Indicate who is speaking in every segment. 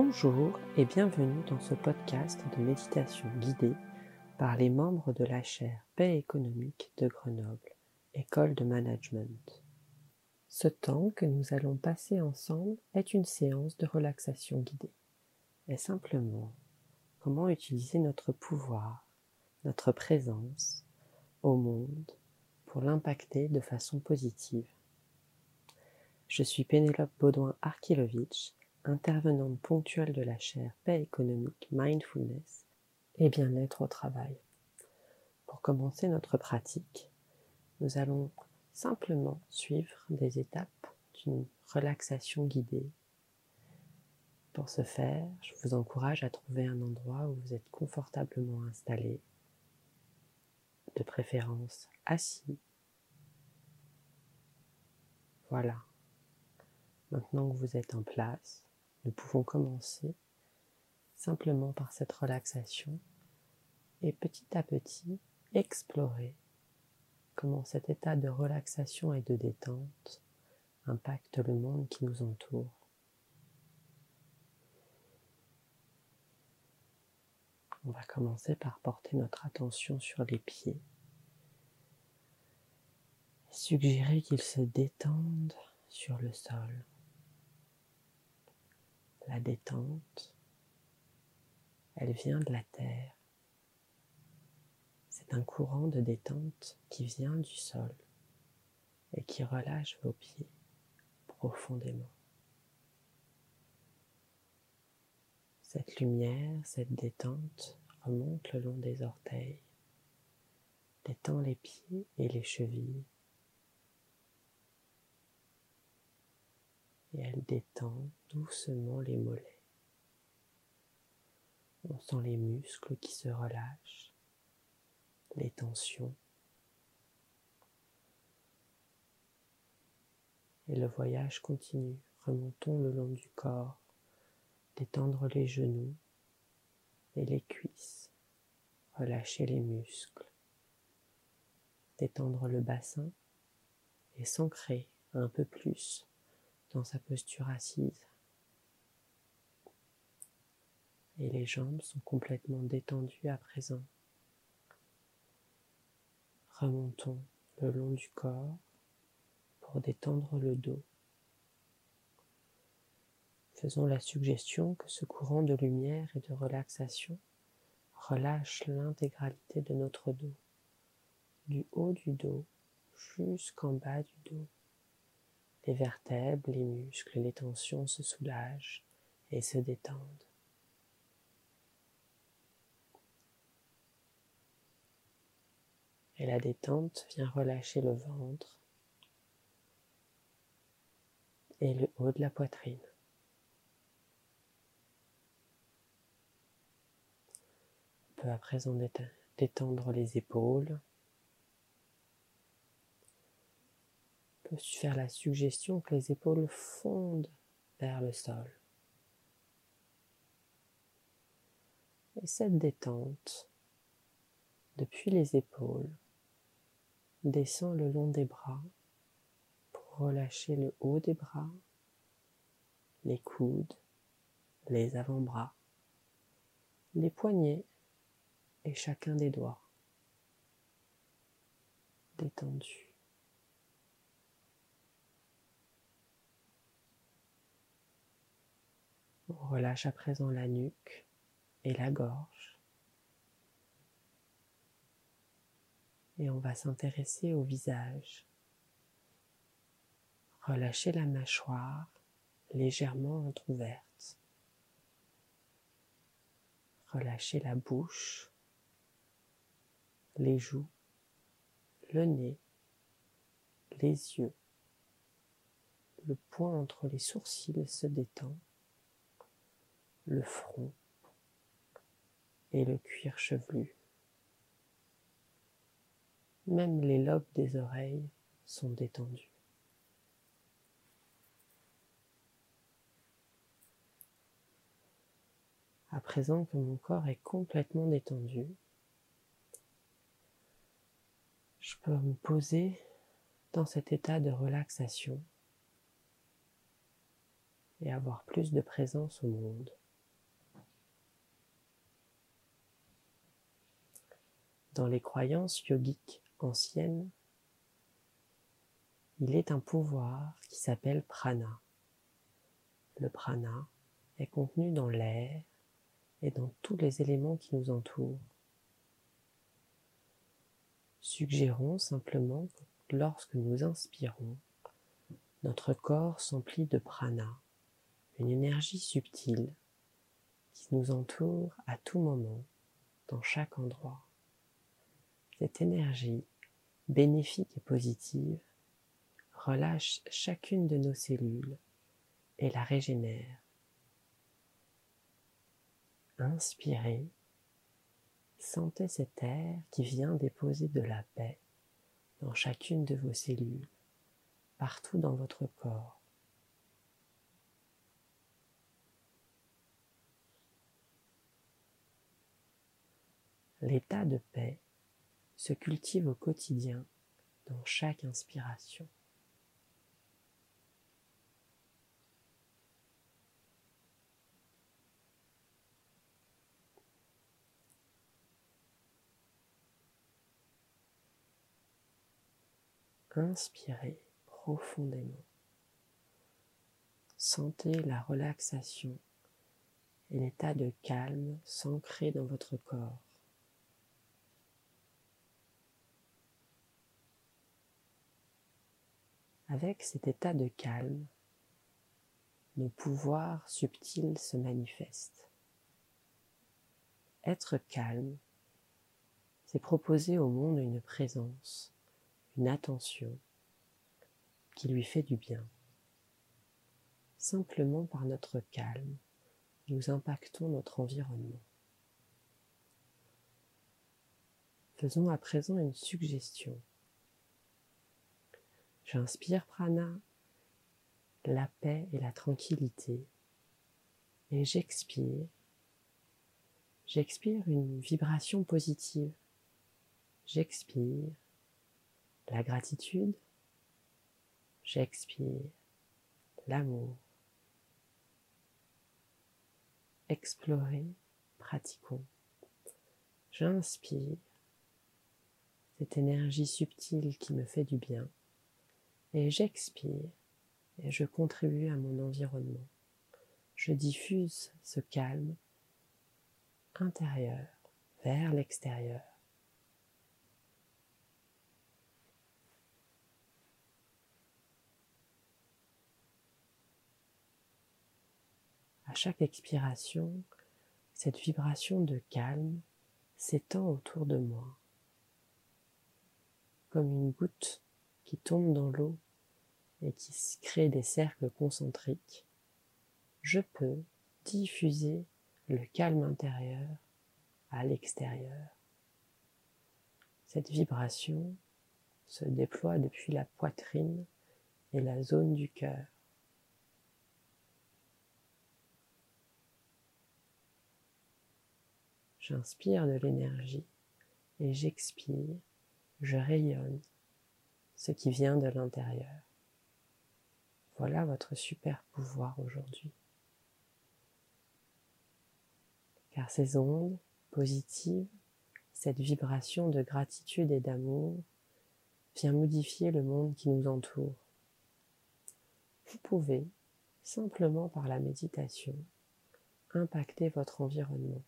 Speaker 1: Bonjour et bienvenue dans ce podcast de méditation guidée par les membres de la chaire Paix économique de Grenoble, école de management. Ce temps que nous allons passer ensemble est une séance de relaxation guidée. Et simplement comment utiliser notre pouvoir, notre présence au monde pour l'impacter de façon positive? Je suis Pénélope Baudouin Arkilovitch, intervenante ponctuelle de la chaire Paix économique, Mindfulness et bien-être au travail. Pour commencer notre pratique, nous allons simplement suivre des étapes d'une relaxation guidée. Pour ce faire, je vous encourage à trouver un endroit où vous êtes confortablement installé, de préférence assis. Voilà. Maintenant que vous êtes en place, nous pouvons commencer simplement par cette relaxation et petit à petit explorer comment cet état de relaxation et de détente impacte le monde qui nous entoure. On va commencer par porter notre attention sur les pieds et suggérer qu'ils se détendent sur le sol. La détente, elle vient de la terre. C'est un courant de détente qui vient du sol et qui relâche vos pieds profondément. Cette lumière, cette détente remonte le long des orteils, détend les pieds et les chevilles et elle détend doucement les mollets. On sent les muscles qui se relâchent, les tensions. Et le voyage continue. Remontons le long du corps, détendre les genoux et les cuisses, relâcher les muscles, détendre le bassin et s'ancrer un peu plus dans sa posture assise. Et les jambes sont complètement détendues à présent. Remontons le long du corps pour détendre le dos. Faisons la suggestion que ce courant de lumière et de relaxation relâche l'intégralité de notre dos, du haut du dos jusqu'en bas du dos. Les vertèbres, les muscles, les tensions se soulagent et se détendent. Et la détente vient relâcher le ventre et le haut de la poitrine. On peut à présent détendre les épaules, peut faire la suggestion que les épaules fondent vers le sol? Et cette détente, depuis les épaules, descend le long des bras pour relâcher le haut des bras, les coudes, les avant-bras, les poignets et chacun des doigts détendus. On relâche à présent la nuque et la gorge. Et on va s'intéresser au visage. Relâchez la mâchoire légèrement entr'ouverte. Relâchez la bouche, les joues, le nez, les yeux. Le point entre les sourcils se détend le front et le cuir chevelu. Même les lobes des oreilles sont détendus. À présent que mon corps est complètement détendu, je peux me poser dans cet état de relaxation et avoir plus de présence au monde. Dans les croyances yogiques anciennes, il est un pouvoir qui s'appelle prana. Le prana est contenu dans l'air et dans tous les éléments qui nous entourent. Suggérons simplement que lorsque nous inspirons, notre corps s'emplit de prana, une énergie subtile qui nous entoure à tout moment, dans chaque endroit. Cette énergie bénéfique et positive relâche chacune de nos cellules et la régénère. Inspirez, sentez cet air qui vient déposer de la paix dans chacune de vos cellules, partout dans votre corps. L'état de paix se cultive au quotidien dans chaque inspiration. Inspirez profondément. Sentez la relaxation et l'état de calme s'ancrer dans votre corps. Avec cet état de calme, nos pouvoirs subtils se manifestent. Être calme, c'est proposer au monde une présence, une attention qui lui fait du bien. Simplement par notre calme, nous impactons notre environnement. Faisons à présent une suggestion. J'inspire prana, la paix et la tranquillité, et j'expire. J'expire une vibration positive. J'expire la gratitude, j'expire l'amour. Explorer, pratiquons. J'inspire cette énergie subtile qui me fait du bien et j'expire et je contribue à mon environnement. Je diffuse ce calme intérieur vers l'extérieur. À chaque expiration, cette vibration de calme s'étend autour de moi, comme une goutte qui tombe dans l'eau et qui crée des cercles concentriques. Je peux diffuser le calme intérieur à l'extérieur. Cette vibration se déploie depuis la poitrine et la zone du cœur. J'inspire de l'énergie et j'expire, je rayonne ce qui vient de l'intérieur. Voilà votre super pouvoir aujourd'hui. Car ces ondes positives, cette vibration de gratitude et d'amour vient modifier le monde qui nous entoure. Vous pouvez, simplement par la méditation, impacter votre environnement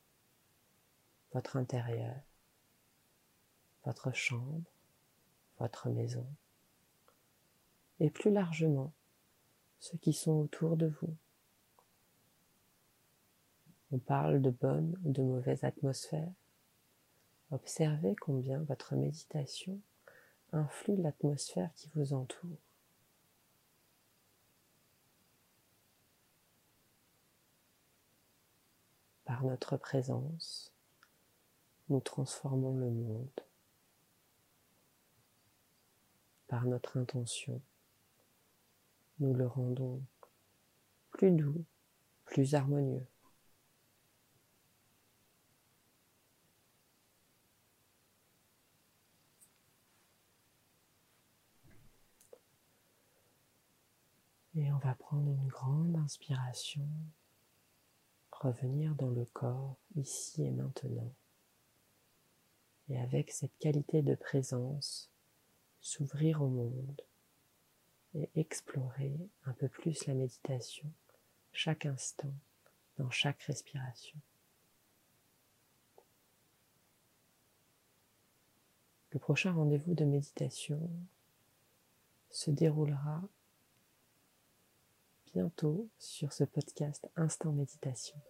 Speaker 1: votre intérieur, votre chambre, votre maison, et plus largement ceux qui sont autour de vous. On parle de bonne ou de mauvaise atmosphère. Observez combien votre méditation influe l'atmosphère qui vous entoure. Par notre présence, nous transformons le monde par notre intention. Nous le rendons plus doux, plus harmonieux. Et on va prendre une grande inspiration, revenir dans le corps ici et maintenant et avec cette qualité de présence, s'ouvrir au monde et explorer un peu plus la méditation chaque instant, dans chaque respiration. Le prochain rendez-vous de méditation se déroulera bientôt sur ce podcast Instant Méditation.